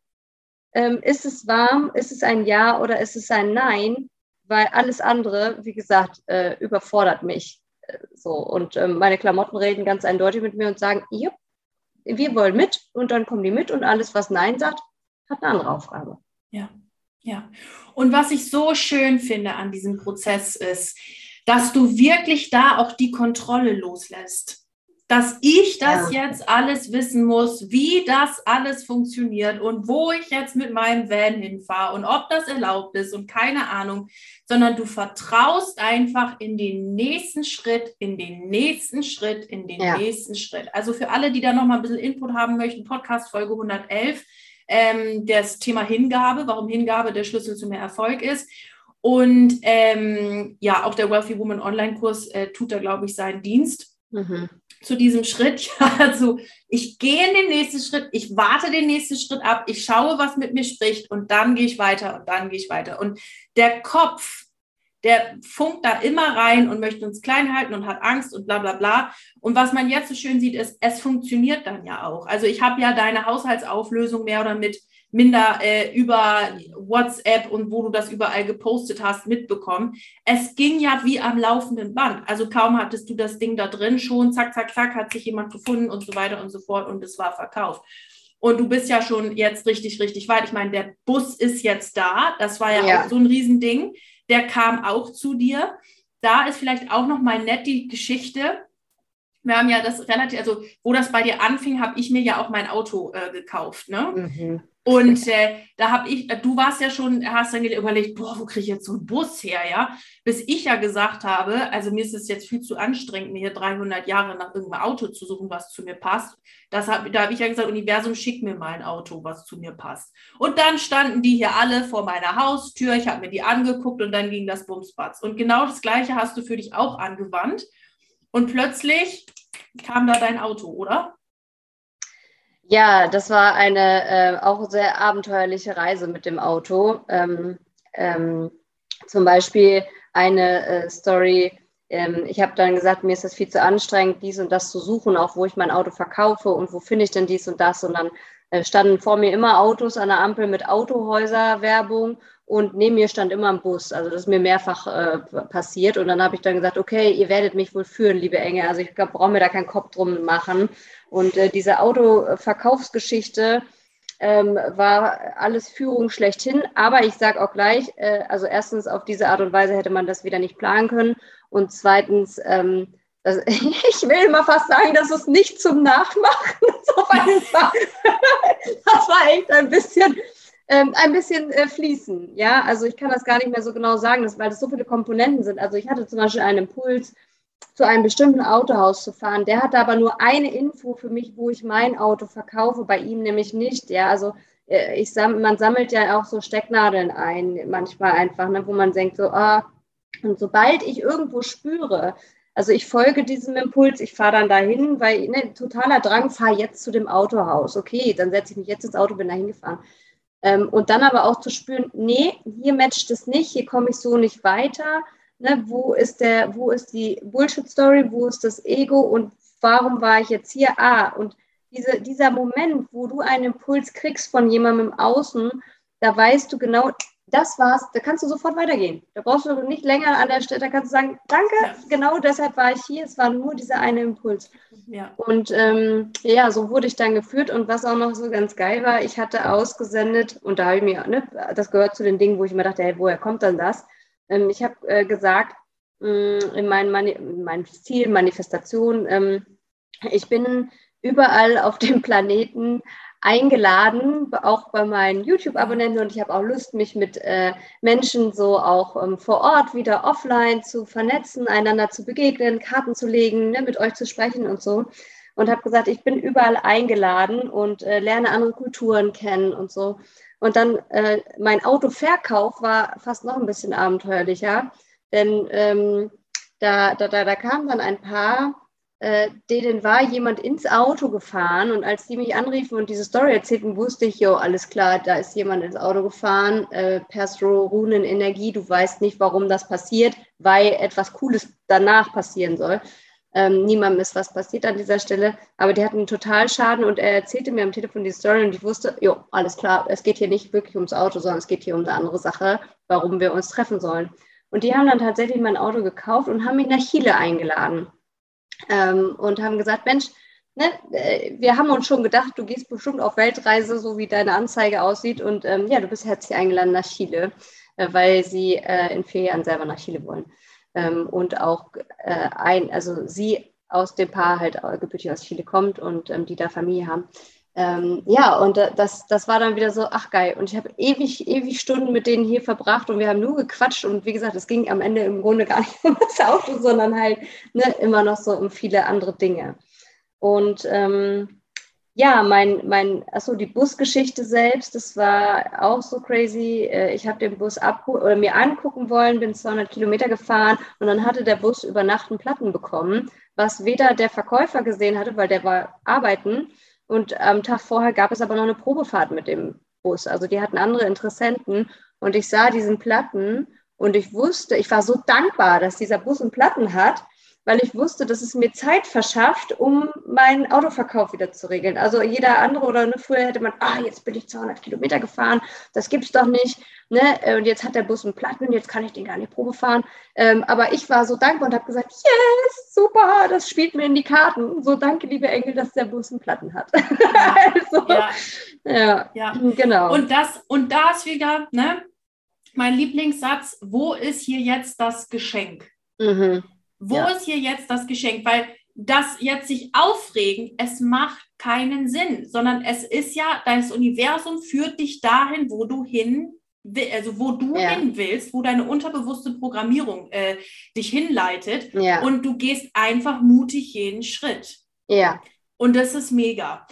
ähm, ist es warm, ist es ein Ja oder ist es ein Nein? Weil alles andere, wie gesagt, äh, überfordert mich. Äh, so und ähm, meine Klamotten reden ganz eindeutig mit mir und sagen, ja, wir wollen mit und dann kommen die mit und alles, was Nein sagt, hat eine andere Aufgabe. Ja, ja. Und was ich so schön finde an diesem Prozess ist, dass du wirklich da auch die Kontrolle loslässt dass ich das ja. jetzt alles wissen muss, wie das alles funktioniert und wo ich jetzt mit meinem Van hinfahre und ob das erlaubt ist und keine Ahnung, sondern du vertraust einfach in den nächsten Schritt, in den nächsten Schritt, in den ja. nächsten Schritt. Also für alle, die da noch mal ein bisschen Input haben möchten, Podcast Folge 111, ähm, das Thema Hingabe, warum Hingabe der Schlüssel zu mehr Erfolg ist. Und ähm, ja, auch der Wealthy Woman Online-Kurs äh, tut da, glaube ich, seinen Dienst mhm. zu diesem Schritt. Ja, also ich gehe in den nächsten Schritt, ich warte den nächsten Schritt ab, ich schaue, was mit mir spricht und dann gehe ich weiter und dann gehe ich weiter. Und der Kopf, der funkt da immer rein und möchte uns klein halten und hat Angst und bla bla bla. Und was man jetzt so schön sieht, ist, es funktioniert dann ja auch. Also ich habe ja deine Haushaltsauflösung mehr oder mit minder äh, über WhatsApp und wo du das überall gepostet hast, mitbekommen. Es ging ja wie am laufenden Band. Also kaum hattest du das Ding da drin schon, zack, zack, zack, hat sich jemand gefunden und so weiter und so fort und es war verkauft. Und du bist ja schon jetzt richtig, richtig weit. Ich meine, der Bus ist jetzt da. Das war ja, ja. auch so ein Riesending. Der kam auch zu dir. Da ist vielleicht auch noch mal nett die Geschichte. Wir haben ja das relativ, also wo das bei dir anfing, habe ich mir ja auch mein Auto äh, gekauft. Ne? Mhm. Und äh, da habe ich, äh, du warst ja schon, hast dann überlegt, boah, wo kriege ich jetzt so einen Bus her, ja? Bis ich ja gesagt habe, also mir ist es jetzt viel zu anstrengend, mir hier 300 Jahre nach irgendeinem Auto zu suchen, was zu mir passt. Das hab, da habe ich ja gesagt, Universum, schick mir mal ein Auto, was zu mir passt. Und dann standen die hier alle vor meiner Haustür, ich habe mir die angeguckt und dann ging das Bumspatz. Und genau das Gleiche hast du für dich auch angewandt. Und plötzlich kam da dein Auto, oder? Ja, das war eine äh, auch sehr abenteuerliche Reise mit dem Auto. Ähm, ähm, zum Beispiel eine äh, Story, ähm, ich habe dann gesagt, mir ist das viel zu anstrengend, dies und das zu suchen, auch wo ich mein Auto verkaufe und wo finde ich denn dies und das. Und dann äh, standen vor mir immer Autos an der Ampel mit Autohäuser-Werbung und neben mir stand immer ein Bus. Also das ist mir mehrfach äh, passiert. Und dann habe ich dann gesagt, okay, ihr werdet mich wohl führen, liebe Enge. Also ich brauche mir da keinen Kopf drum machen. Und äh, diese Autoverkaufsgeschichte ähm, war alles Führung schlechthin. Aber ich sage auch gleich, äh, also erstens, auf diese Art und Weise hätte man das wieder nicht planen können. Und zweitens, ähm, das, ich will immer fast sagen, das ist nicht zum Nachmachen. das war echt ein bisschen, ähm, ein bisschen äh, fließen. Ja, also ich kann das gar nicht mehr so genau sagen, dass, weil das so viele Komponenten sind. Also ich hatte zum Beispiel einen Impuls, zu einem bestimmten Autohaus zu fahren. Der hatte aber nur eine Info für mich, wo ich mein Auto verkaufe, bei ihm nämlich nicht. Ja, also äh, ich sam man sammelt ja auch so Stecknadeln ein, manchmal einfach, ne, wo man denkt so, ah, und sobald ich irgendwo spüre, also ich folge diesem Impuls, ich fahre dann dahin, weil ne, totaler Drang, fahre jetzt zu dem Autohaus. Okay, dann setze ich mich jetzt ins Auto, bin da hingefahren. Ähm, und dann aber auch zu spüren, nee, hier matcht es nicht, hier komme ich so nicht weiter. Ne, wo ist der, wo ist die Bullshit-Story, wo ist das Ego und warum war ich jetzt hier? Ah, und diese, dieser Moment, wo du einen Impuls kriegst von jemandem im Außen, da weißt du genau, das war's, da kannst du sofort weitergehen. Da brauchst du nicht länger an der Stelle, da kannst du sagen, danke, ja. genau deshalb war ich hier, es war nur dieser eine Impuls. Ja. Und ähm, ja, so wurde ich dann geführt und was auch noch so ganz geil war, ich hatte ausgesendet und da habe ich mir, ne, das gehört zu den Dingen, wo ich mir dachte, hey, woher kommt dann das? Ähm, ich habe äh, gesagt, mm, in meinem Mani mein Ziel, Manifestation, ähm, ich bin überall auf dem Planeten eingeladen, auch bei meinen YouTube-Abonnenten und ich habe auch Lust, mich mit äh, Menschen so auch ähm, vor Ort wieder offline zu vernetzen, einander zu begegnen, Karten zu legen, ne, mit euch zu sprechen und so. Und habe gesagt, ich bin überall eingeladen und äh, lerne andere Kulturen kennen und so. Und dann äh, mein Autoverkauf war fast noch ein bisschen abenteuerlicher, denn ähm, da, da, da, da kam dann ein Paar, äh, denen war jemand ins Auto gefahren und als die mich anriefen und diese Story erzählten, wusste ich, jo, alles klar, da ist jemand ins Auto gefahren, äh, Perstro, Runen, Energie, du weißt nicht, warum das passiert, weil etwas Cooles danach passieren soll. Ähm, niemandem ist was passiert an dieser Stelle, aber die hatten einen Totalschaden und er erzählte mir am Telefon die Story und ich wusste, jo, alles klar, es geht hier nicht wirklich ums Auto, sondern es geht hier um eine andere Sache, warum wir uns treffen sollen. Und die haben dann tatsächlich mein Auto gekauft und haben mich nach Chile eingeladen ähm, und haben gesagt, Mensch, ne, äh, wir haben uns schon gedacht, du gehst bestimmt auf Weltreise, so wie deine Anzeige aussieht und ähm, ja, du bist herzlich eingeladen nach Chile, äh, weil sie äh, in vier Jahren selber nach Chile wollen ähm, und auch äh, ein, also sie aus dem Paar halt gebürtig aus Chile kommt und ähm, die da Familie haben. Ähm, ja, und das, das war dann wieder so, ach geil. Und ich habe ewig, ewig Stunden mit denen hier verbracht und wir haben nur gequatscht und wie gesagt, es ging am Ende im Grunde gar nicht um das Auto, sondern halt ne, immer noch so um viele andere Dinge. Und ähm, ja, mein, mein, achso, die Busgeschichte selbst, das war auch so crazy. Äh, ich habe den Bus oder mir angucken wollen, bin 200 Kilometer gefahren und dann hatte der Bus über Nacht einen Platten bekommen, was weder der Verkäufer gesehen hatte, weil der war arbeiten und am Tag vorher gab es aber noch eine Probefahrt mit dem Bus. Also die hatten andere Interessenten und ich sah diesen Platten und ich wusste, ich war so dankbar, dass dieser Bus einen Platten hat weil ich wusste, dass es mir Zeit verschafft, um meinen Autoverkauf wieder zu regeln. Also jeder andere oder ne, früher hätte man, ah, jetzt bin ich 200 Kilometer gefahren, das gibt's doch nicht. Ne? Und jetzt hat der Bus einen Platten, jetzt kann ich den gar nicht Probe fahren. Ähm, aber ich war so dankbar und habe gesagt, yes, super, das spielt mir in die Karten. So danke, liebe Engel, dass der Bus einen Platten hat. Ja, also, ja. ja. ja, genau. Und das und da ist wieder, ne, mein Lieblingssatz: Wo ist hier jetzt das Geschenk? Mhm. Wo ja. ist hier jetzt das Geschenk? Weil das jetzt sich aufregen, es macht keinen Sinn, sondern es ist ja, dein Universum führt dich dahin, wo du hin also wo du ja. hin willst, wo deine unterbewusste Programmierung äh, dich hinleitet ja. und du gehst einfach mutig jeden Schritt. Ja. Und das ist mega.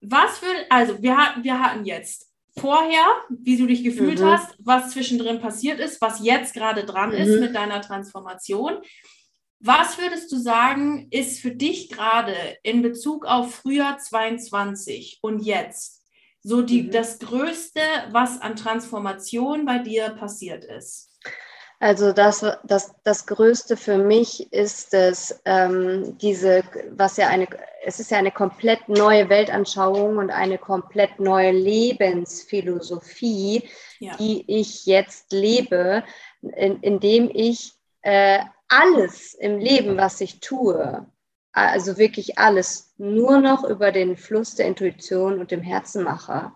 Was für, also wir hatten, wir hatten jetzt vorher, wie du dich gefühlt mhm. hast, was zwischendrin passiert ist, was jetzt gerade dran mhm. ist mit deiner Transformation. Was würdest du sagen, ist für dich gerade in Bezug auf Frühjahr 22 und jetzt so die, mhm. das Größte, was an Transformation bei dir passiert ist? Also das, das, das Größte für mich ist es, ähm, diese, was ja eine, es ist ja eine komplett neue Weltanschauung und eine komplett neue Lebensphilosophie, ja. die ich jetzt lebe, in, indem ich äh, alles im Leben, was ich tue, also wirklich alles, nur noch über den Fluss der Intuition und dem Herzen mache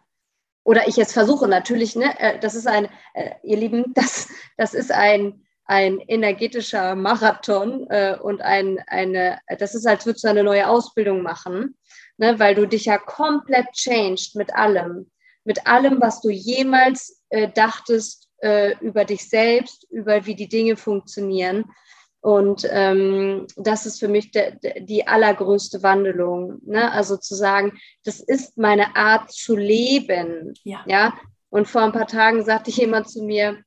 oder ich jetzt versuche natürlich, ne, äh, das ist ein, äh, ihr Lieben, das, das ist ein, ein energetischer Marathon äh, und ein, eine, das ist, als würdest du eine neue Ausbildung machen, ne, weil du dich ja komplett changed mit allem, mit allem, was du jemals äh, dachtest äh, über dich selbst, über wie die Dinge funktionieren. Und ähm, das ist für mich de, de, die allergrößte Wandelung. Ne? Also zu sagen, das ist meine Art zu leben. Ja. ja. Und vor ein paar Tagen sagte jemand zu mir,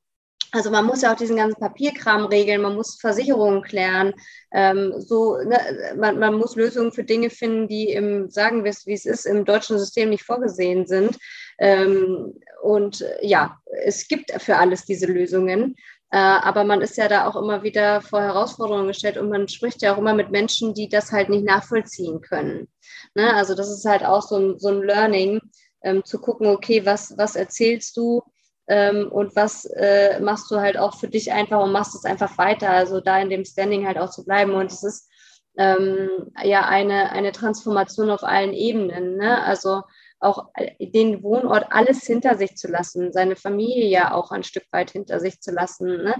also man muss ja auch diesen ganzen Papierkram regeln, man muss Versicherungen klären, ähm, so, ne, man, man muss Lösungen für Dinge finden, die im, sagen wir es, wie es ist, im deutschen System nicht vorgesehen sind. Ähm, und ja, es gibt für alles diese Lösungen. Äh, aber man ist ja da auch immer wieder vor Herausforderungen gestellt und man spricht ja auch immer mit Menschen, die das halt nicht nachvollziehen können. Ne? Also das ist halt auch so ein, so ein Learning, ähm, zu gucken, okay, was, was erzählst du ähm, und was äh, machst du halt auch für dich einfach und machst es einfach weiter. Also da in dem Standing halt auch zu bleiben. Und es ist ähm, ja eine, eine Transformation auf allen Ebenen. Ne? Also auch den Wohnort alles hinter sich zu lassen, seine Familie ja auch ein Stück weit hinter sich zu lassen. Ne?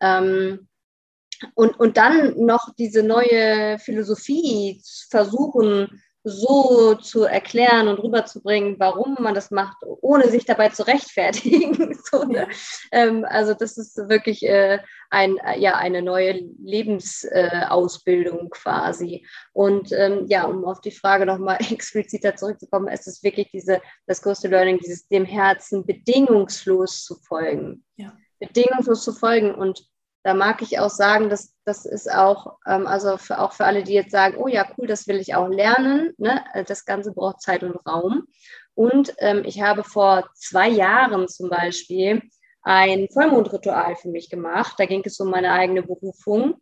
Ähm, und, und dann noch diese neue Philosophie versuchen, so zu erklären und rüberzubringen, warum man das macht, ohne sich dabei zu rechtfertigen. so, ne? ähm, also das ist wirklich äh, ein, äh, ja, eine neue Lebensausbildung äh, quasi. Und ähm, ja, um auf die Frage nochmal expliziter zurückzukommen, ist es wirklich diese, das größte Learning, dieses dem Herzen bedingungslos zu folgen. Ja. Bedingungslos zu folgen und da mag ich auch sagen, dass das ist auch, ähm, also für, auch für alle, die jetzt sagen, oh ja, cool, das will ich auch lernen. Ne? Äh, das Ganze braucht Zeit und Raum. Und ähm, ich habe vor zwei Jahren zum Beispiel ein Vollmondritual für mich gemacht. Da ging es um meine eigene Berufung.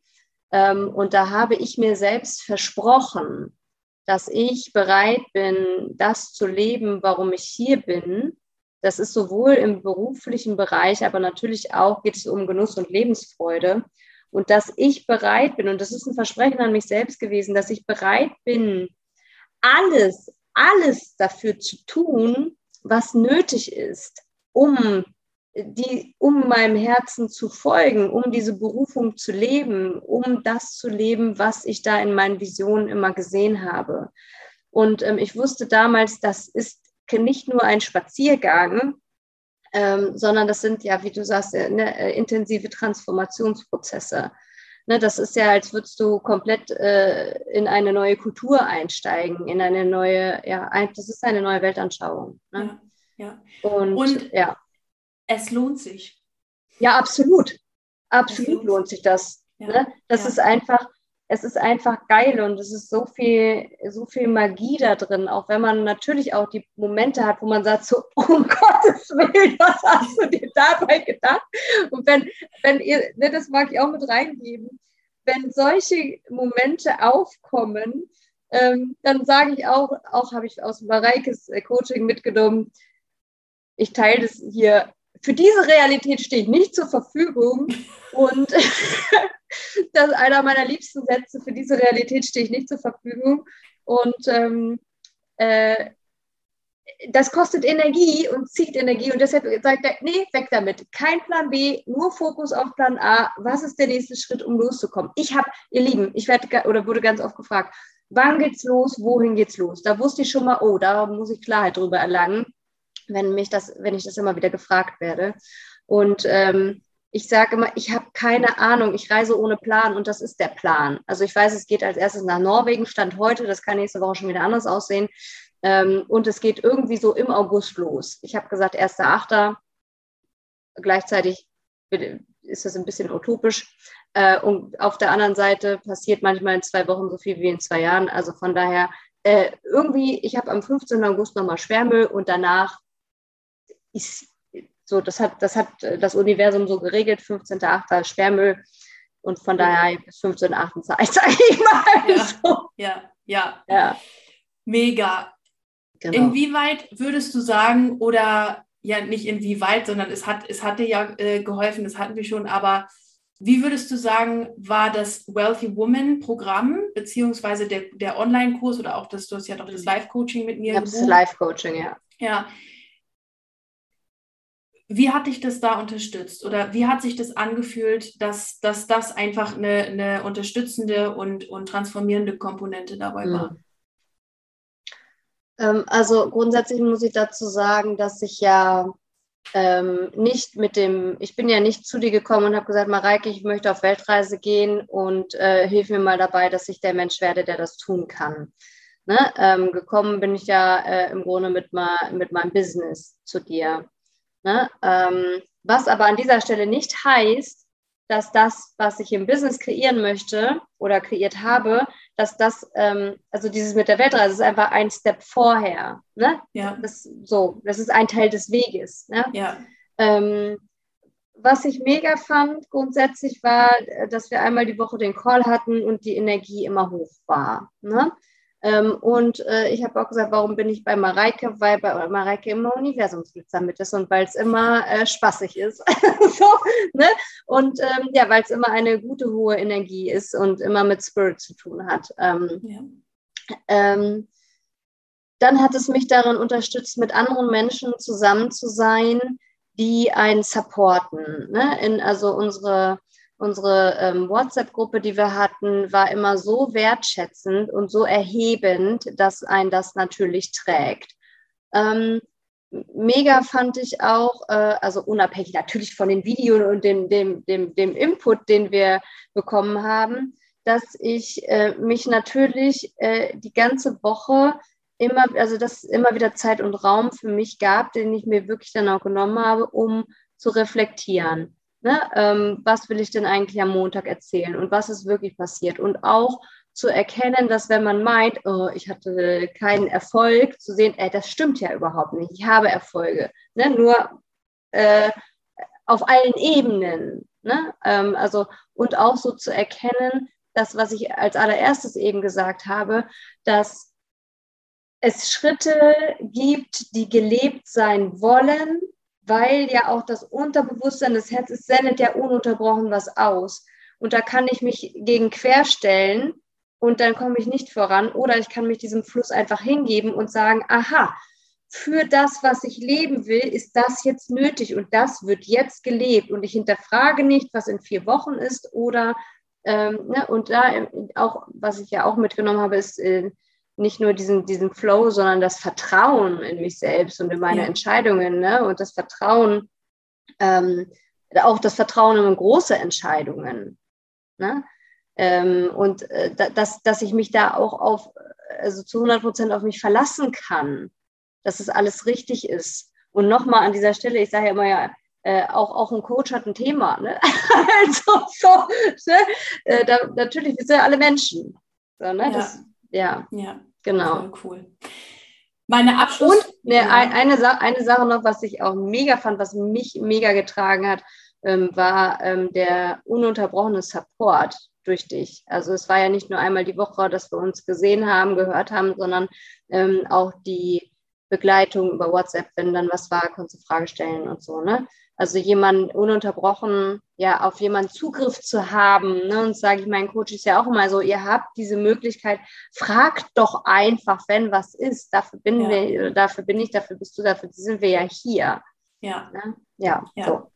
Ähm, und da habe ich mir selbst versprochen, dass ich bereit bin, das zu leben, warum ich hier bin das ist sowohl im beruflichen Bereich, aber natürlich auch geht es um Genuss und Lebensfreude. Und dass ich bereit bin, und das ist ein Versprechen an mich selbst gewesen, dass ich bereit bin, alles, alles dafür zu tun, was nötig ist, um die, um meinem Herzen zu folgen, um diese Berufung zu leben, um das zu leben, was ich da in meinen Visionen immer gesehen habe. Und ähm, ich wusste damals, das ist nicht nur ein Spaziergang, ähm, sondern das sind ja, wie du sagst, äh, ne, äh, intensive Transformationsprozesse. Ne, das ist ja, als würdest du komplett äh, in eine neue Kultur einsteigen, in eine neue, ja, ein, das ist eine neue Weltanschauung. Ne? Ja, ja. Und, Und ja. es lohnt sich. Ja, absolut. Absolut lohnt, lohnt sich das. Ja. Ne? Das ja. ist einfach, es ist einfach geil und es ist so viel, so viel Magie da drin, auch wenn man natürlich auch die Momente hat, wo man sagt, so, um Gottes Willen, was hast du dir dabei gedacht? Und wenn, wenn ihr, ne, das mag ich auch mit reingeben, wenn solche Momente aufkommen, ähm, dann sage ich auch, auch habe ich aus Mareikes äh, Coaching mitgenommen, ich teile das hier für diese Realität stehe ich nicht zur Verfügung. Und das ist einer meiner liebsten Sätze. Für diese Realität stehe ich nicht zur Verfügung. Und ähm, äh, das kostet Energie und zieht Energie. Und deshalb sagt er, nee, weg damit. Kein Plan B, nur Fokus auf Plan A. Was ist der nächste Schritt, um loszukommen? Ich habe, ihr Lieben, ich werde oder wurde ganz oft gefragt, wann geht's los, wohin geht's los? Da wusste ich schon mal, oh, da muss ich Klarheit drüber erlangen wenn mich das, wenn ich das immer wieder gefragt werde. Und ähm, ich sage immer, ich habe keine Ahnung, ich reise ohne Plan und das ist der Plan. Also ich weiß, es geht als erstes nach Norwegen, Stand heute, das kann nächste Woche schon wieder anders aussehen. Ähm, und es geht irgendwie so im August los. Ich habe gesagt, 1.8. Gleichzeitig ist das ein bisschen utopisch. Äh, und auf der anderen Seite passiert manchmal in zwei Wochen so viel wie in zwei Jahren. Also von daher, äh, irgendwie, ich habe am 15. August nochmal Schwärmel und danach ist so, das hat, das hat das Universum so geregelt, 15.8. Sperrmüll und von daher bis 15.8. Zeit, sage ich mal. Ja, so. ja, ja, ja. Mega. Genau. Inwieweit würdest du sagen, oder ja, nicht inwieweit, sondern es hat, es hat dir ja äh, geholfen, das hatten wir schon, aber wie würdest du sagen, war das Wealthy Woman Programm, beziehungsweise der, der Online-Kurs oder auch das, du hast ja doch das mhm. Live-Coaching mit mir. Ich habe das Live-Coaching, ja. Ja, wie hat dich das da unterstützt oder wie hat sich das angefühlt, dass, dass das einfach eine, eine unterstützende und, und transformierende Komponente dabei war? Mhm. Ähm, also grundsätzlich muss ich dazu sagen, dass ich ja ähm, nicht mit dem, ich bin ja nicht zu dir gekommen und habe gesagt, Mareike, ich möchte auf Weltreise gehen und äh, hilf mir mal dabei, dass ich der Mensch werde, der das tun kann. Ne? Ähm, gekommen bin ich ja äh, im Grunde mit, ma, mit meinem Business zu dir. Ne? Ähm, was aber an dieser Stelle nicht heißt, dass das, was ich im Business kreieren möchte oder kreiert habe, dass das, ähm, also dieses mit der Weltreise ist einfach ein Step vorher. Ne? Ja. Das, so, das ist ein Teil des Weges. Ne? Ja. Ähm, was ich mega fand grundsätzlich war, dass wir einmal die Woche den Call hatten und die Energie immer hoch war. Ne? Ähm, und äh, ich habe auch gesagt, warum bin ich bei Mareike? Weil bei Mareike immer Universumsglitzer mit ist und weil es immer äh, spaßig ist. so, ne? Und ähm, ja, weil es immer eine gute, hohe Energie ist und immer mit Spirit zu tun hat. Ähm, ja. ähm, dann hat es mich darin unterstützt, mit anderen Menschen zusammen zu sein, die einen supporten. Ne? In, also unsere unsere ähm, WhatsApp-Gruppe, die wir hatten, war immer so wertschätzend und so erhebend, dass ein das natürlich trägt. Ähm, mega fand ich auch, äh, also unabhängig natürlich von den Videos und dem, dem, dem, dem Input, den wir bekommen haben, dass ich äh, mich natürlich äh, die ganze Woche immer, also dass es immer wieder Zeit und Raum für mich gab, den ich mir wirklich dann auch genommen habe, um zu reflektieren. Ne? Ähm, was will ich denn eigentlich am Montag erzählen und was ist wirklich passiert? Und auch zu erkennen, dass wenn man meint, oh, ich hatte keinen Erfolg, zu sehen, ey, das stimmt ja überhaupt nicht. Ich habe Erfolge. Ne? Nur äh, auf allen Ebenen. Ne? Ähm, also, und auch so zu erkennen, das, was ich als allererstes eben gesagt habe, dass es Schritte gibt, die gelebt sein wollen, weil ja auch das Unterbewusstsein des Herzens sendet ja ununterbrochen was aus. Und da kann ich mich gegen querstellen und dann komme ich nicht voran. Oder ich kann mich diesem Fluss einfach hingeben und sagen, aha, für das, was ich leben will, ist das jetzt nötig und das wird jetzt gelebt. Und ich hinterfrage nicht, was in vier Wochen ist oder ähm, ne, und da auch, was ich ja auch mitgenommen habe, ist äh, nicht nur diesen, diesen Flow, sondern das Vertrauen in mich selbst und in meine ja. Entscheidungen ne? und das Vertrauen, ähm, auch das Vertrauen in große Entscheidungen. Ne? Ähm, und äh, dass, dass ich mich da auch auf, also zu 100 Prozent auf mich verlassen kann, dass es alles richtig ist. Und nochmal an dieser Stelle, ich sage ja immer ja, äh, auch, auch ein Coach hat ein Thema. Ne? also so, ne? Äh, da, natürlich, wir sind ja alle Menschen. So, ne? ja. Das, ja. ja, genau. cool. Meine Abschluss. Und ne, eine, eine Sache noch, was ich auch mega fand, was mich mega getragen hat, ähm, war ähm, der ununterbrochene Support durch dich. Also es war ja nicht nur einmal die Woche, dass wir uns gesehen haben, gehört haben, sondern ähm, auch die Begleitung über WhatsApp, wenn dann was war, konntest du Frage stellen und so, ne? Also jemand ununterbrochen, ja, auf jemanden Zugriff zu haben. Ne? Und sage ich meinen Coaches ja auch immer so, ihr habt diese Möglichkeit, fragt doch einfach, wenn was ist. Dafür bin, ja. wir, dafür bin ich, dafür bist du, dafür sind wir ja hier. Ja. Ne? Ja, ja. So.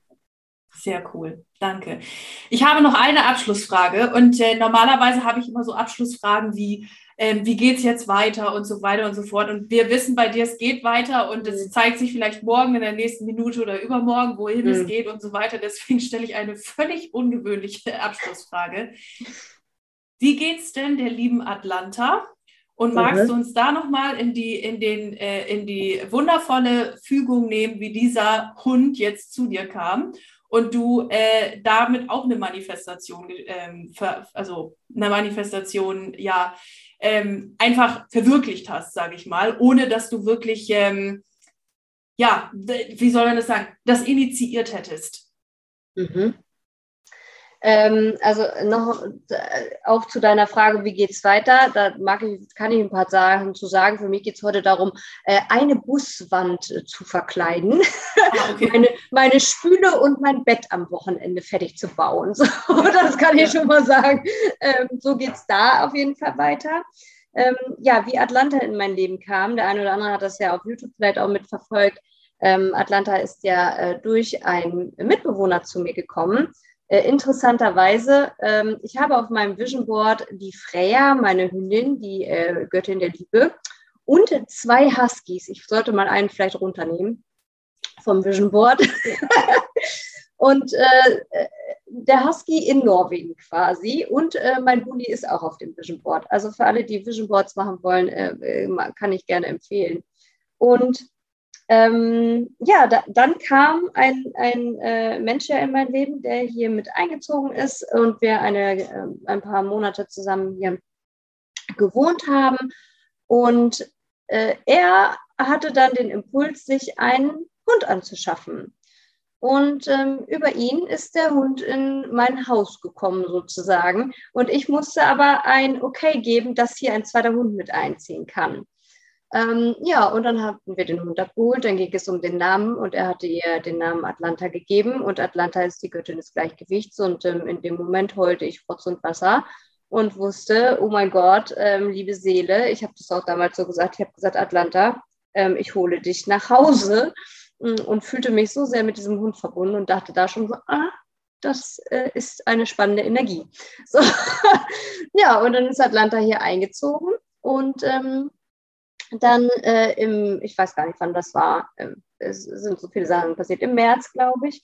Sehr cool, danke. Ich habe noch eine Abschlussfrage und äh, normalerweise habe ich immer so Abschlussfragen wie, ähm, wie geht es jetzt weiter und so weiter und so fort. Und wir wissen bei dir, es geht weiter und es mhm. zeigt sich vielleicht morgen in der nächsten Minute oder übermorgen, wohin mhm. es geht und so weiter. Deswegen stelle ich eine völlig ungewöhnliche Abschlussfrage. Wie geht es denn der lieben Atlanta? Und magst mhm. du uns da nochmal in die, in, äh, in die wundervolle Fügung nehmen, wie dieser Hund jetzt zu dir kam und du äh, damit auch eine Manifestation, ähm, ver, also eine Manifestation, ja, ähm, einfach verwirklicht hast, sage ich mal, ohne dass du wirklich, ähm, ja, wie soll man das sagen, das initiiert hättest. Mhm. Ähm, also noch äh, auch zu deiner Frage, wie geht es weiter? Da mag ich, kann ich ein paar Sachen zu sagen. Für mich geht es heute darum, äh, eine Buswand äh, zu verkleiden, ah, okay. meine, meine Spüle und mein Bett am Wochenende fertig zu bauen. So, das kann ich schon mal sagen. Ähm, so geht es da auf jeden Fall weiter. Ähm, ja, wie Atlanta in mein Leben kam. Der eine oder andere hat das ja auf YouTube vielleicht auch mitverfolgt. Ähm, Atlanta ist ja äh, durch einen Mitbewohner zu mir gekommen äh, interessanterweise, ähm, ich habe auf meinem Vision Board die Freya, meine Hündin, die äh, Göttin der Liebe, und zwei Huskies. Ich sollte mal einen vielleicht runternehmen vom Vision Board. und äh, der Husky in Norwegen quasi. Und äh, mein Bulli ist auch auf dem Vision Board. Also für alle, die Vision Boards machen wollen, äh, äh, kann ich gerne empfehlen. Und ähm, ja, da, dann kam ein, ein äh, Mensch ja in mein Leben, der hier mit eingezogen ist und wir eine, äh, ein paar Monate zusammen hier gewohnt haben. Und äh, er hatte dann den Impuls, sich einen Hund anzuschaffen. Und ähm, über ihn ist der Hund in mein Haus gekommen sozusagen. Und ich musste aber ein Okay geben, dass hier ein zweiter Hund mit einziehen kann. Ähm, ja, und dann hatten wir den Hund abgeholt, dann ging es um den Namen und er hatte ihr den Namen Atlanta gegeben und Atlanta ist die Göttin des Gleichgewichts und ähm, in dem Moment heulte ich Rotz und Wasser und wusste, oh mein Gott, ähm, liebe Seele, ich habe das auch damals so gesagt, ich habe gesagt, Atlanta, ähm, ich hole dich nach Hause mm, und fühlte mich so sehr mit diesem Hund verbunden und dachte da schon so, ah, das äh, ist eine spannende Energie. So. ja, und dann ist Atlanta hier eingezogen und ähm, dann äh, im, ich weiß gar nicht, wann das war, äh, es sind so viele Sachen passiert, im März, glaube ich,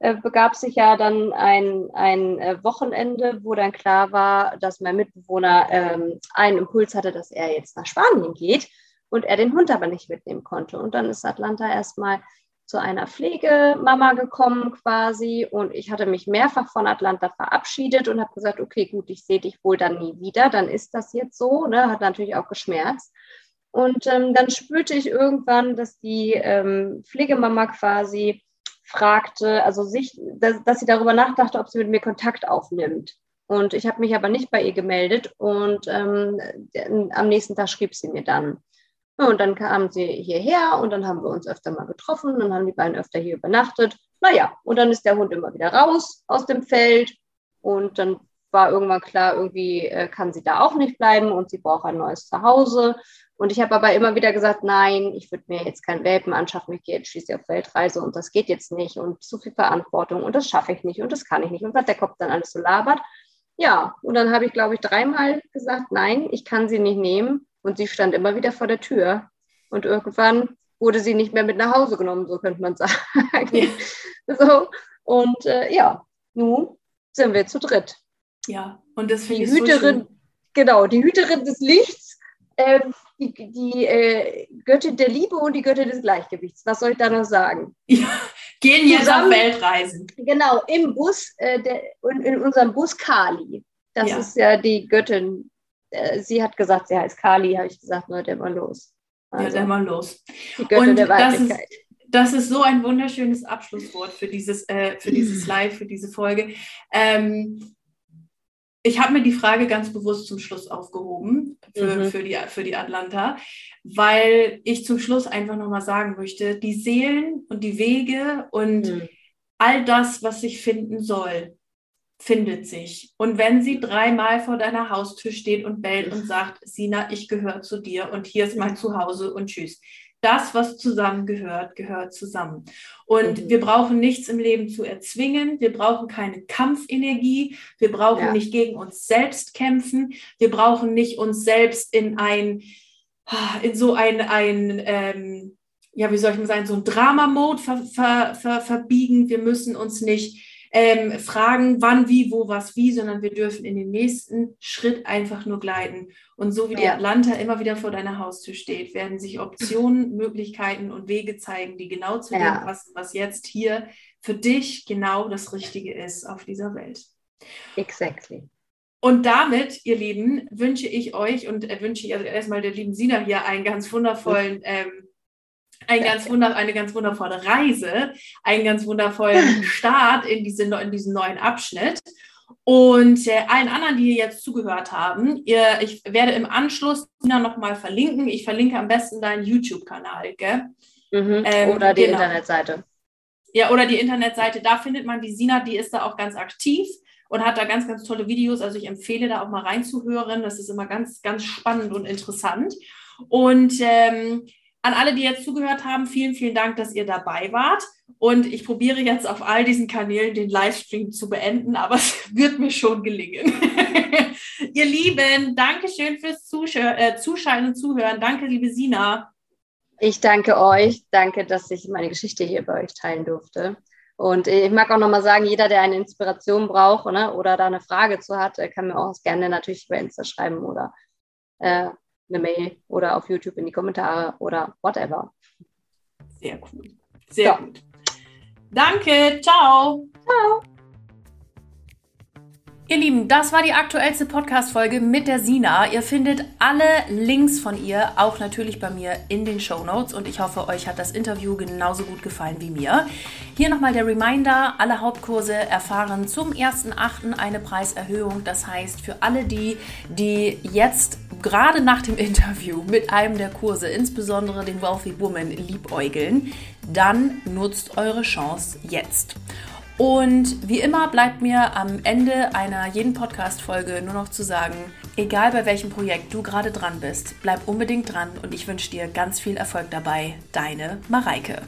äh, begab sich ja dann ein, ein äh, Wochenende, wo dann klar war, dass mein Mitbewohner ähm, einen Impuls hatte, dass er jetzt nach Spanien geht und er den Hund aber nicht mitnehmen konnte. Und dann ist Atlanta erstmal zu einer Pflegemama gekommen quasi und ich hatte mich mehrfach von Atlanta verabschiedet und habe gesagt, okay, gut, ich sehe dich wohl dann nie wieder, dann ist das jetzt so, ne? hat natürlich auch geschmerzt. Und ähm, dann spürte ich irgendwann, dass die ähm, Pflegemama quasi fragte, also sich, dass, dass, sie darüber nachdachte, ob sie mit mir Kontakt aufnimmt. Und ich habe mich aber nicht bei ihr gemeldet und ähm, am nächsten Tag schrieb sie mir dann. Und dann kamen sie hierher und dann haben wir uns öfter mal getroffen, dann haben die beiden öfter hier übernachtet. Naja, und dann ist der Hund immer wieder raus aus dem Feld und dann war irgendwann klar, irgendwie äh, kann sie da auch nicht bleiben und sie braucht ein neues Zuhause. Und ich habe aber immer wieder gesagt, nein, ich würde mir jetzt kein Welpen anschaffen, ich gehe jetzt schließlich auf Weltreise und das geht jetzt nicht und zu viel Verantwortung und das schaffe ich nicht und das kann ich nicht und was der Kopf dann alles so labert. Ja, und dann habe ich, glaube ich, dreimal gesagt, nein, ich kann sie nicht nehmen und sie stand immer wieder vor der Tür. Und irgendwann wurde sie nicht mehr mit nach Hause genommen, so könnte man sagen. Ja. So, und äh, ja, nun sind wir zu dritt. Ja, Und das finde ich Hüterin, so schön. Genau, die Hüterin des Lichts, äh, die, die äh, Göttin der Liebe und die Göttin des Gleichgewichts. Was soll ich da noch sagen? Ja, gehen jetzt Zusammen, auf Weltreisen. Genau, im Bus, äh, der, in, in unserem Bus Kali. Das ja. ist ja die Göttin. Äh, sie hat gesagt, sie heißt Kali, habe ich gesagt, na, der mal los. Also, ja, der mal los. Die Göttin und der Weiblichkeit. Das ist, das ist so ein wunderschönes Abschlusswort für dieses, äh, für dieses Live, für diese Folge. Ähm, ich habe mir die Frage ganz bewusst zum Schluss aufgehoben für, mhm. für, die, für die Atlanta, weil ich zum Schluss einfach nochmal sagen möchte, die Seelen und die Wege und mhm. all das, was sich finden soll, findet sich. Und wenn sie dreimal vor deiner Haustür steht und bellt und sagt, Sina, ich gehöre zu dir und hier ist mein Zuhause und tschüss, das, was zusammengehört, gehört zusammen. Und mhm. wir brauchen nichts im Leben zu erzwingen. Wir brauchen keine Kampfenergie. Wir brauchen ja. nicht gegen uns selbst kämpfen. Wir brauchen nicht uns selbst in ein, in so ein, ein ähm, ja, wie soll ich mal sagen, so ein Drama-Mode ver, ver, ver, verbiegen. Wir müssen uns nicht ähm, fragen, wann, wie, wo, was, wie, sondern wir dürfen in den nächsten Schritt einfach nur gleiten. Und so wie die Atlanta immer wieder vor deiner Haustür steht, werden sich Optionen, Möglichkeiten und Wege zeigen, die genau zu ja. dem passen, was jetzt hier für dich genau das Richtige ist auf dieser Welt. Exactly. Und damit, ihr Lieben, wünsche ich euch und äh, wünsche ich also erstmal der lieben Sina hier einen ganz wundervollen ähm, ein ganz wunder, eine ganz wundervolle Reise, einen ganz wundervollen Start in, diese, in diesen neuen Abschnitt. Und äh, allen anderen, die jetzt zugehört haben, ihr, ich werde im Anschluss nochmal verlinken. Ich verlinke am besten deinen YouTube-Kanal, gell? Mhm. Ähm, oder die genau. Internetseite. Ja, oder die Internetseite. Da findet man die Sina, die ist da auch ganz aktiv und hat da ganz, ganz tolle Videos. Also ich empfehle da auch mal reinzuhören. Das ist immer ganz, ganz spannend und interessant. Und ähm, an alle, die jetzt zugehört haben, vielen, vielen Dank, dass ihr dabei wart. Und ich probiere jetzt auf all diesen Kanälen den Livestream zu beenden, aber es wird mir schon gelingen. ihr Lieben, danke schön fürs Zusch äh, Zuschauen und Zuhören. Danke, liebe Sina. Ich danke euch. Danke, dass ich meine Geschichte hier bei euch teilen durfte. Und ich mag auch nochmal sagen, jeder, der eine Inspiration braucht ne, oder da eine Frage zu hat, kann mir auch gerne natürlich über Insta schreiben oder äh, eine Mail oder auf YouTube in die Kommentare oder whatever. Sehr cool. Sehr so. gut. Danke. Ciao. Ciao. Ihr Lieben, das war die aktuellste Podcast-Folge mit der Sina. Ihr findet alle Links von ihr auch natürlich bei mir in den Show Notes und ich hoffe, euch hat das Interview genauso gut gefallen wie mir. Hier nochmal der Reminder: Alle Hauptkurse erfahren zum 1.8. eine Preiserhöhung. Das heißt, für alle die, die jetzt gerade nach dem Interview mit einem der Kurse, insbesondere den Wealthy Woman, liebäugeln, dann nutzt eure Chance jetzt. Und wie immer bleibt mir am Ende einer jeden Podcast-Folge nur noch zu sagen, egal bei welchem Projekt du gerade dran bist, bleib unbedingt dran und ich wünsche dir ganz viel Erfolg dabei. Deine Mareike.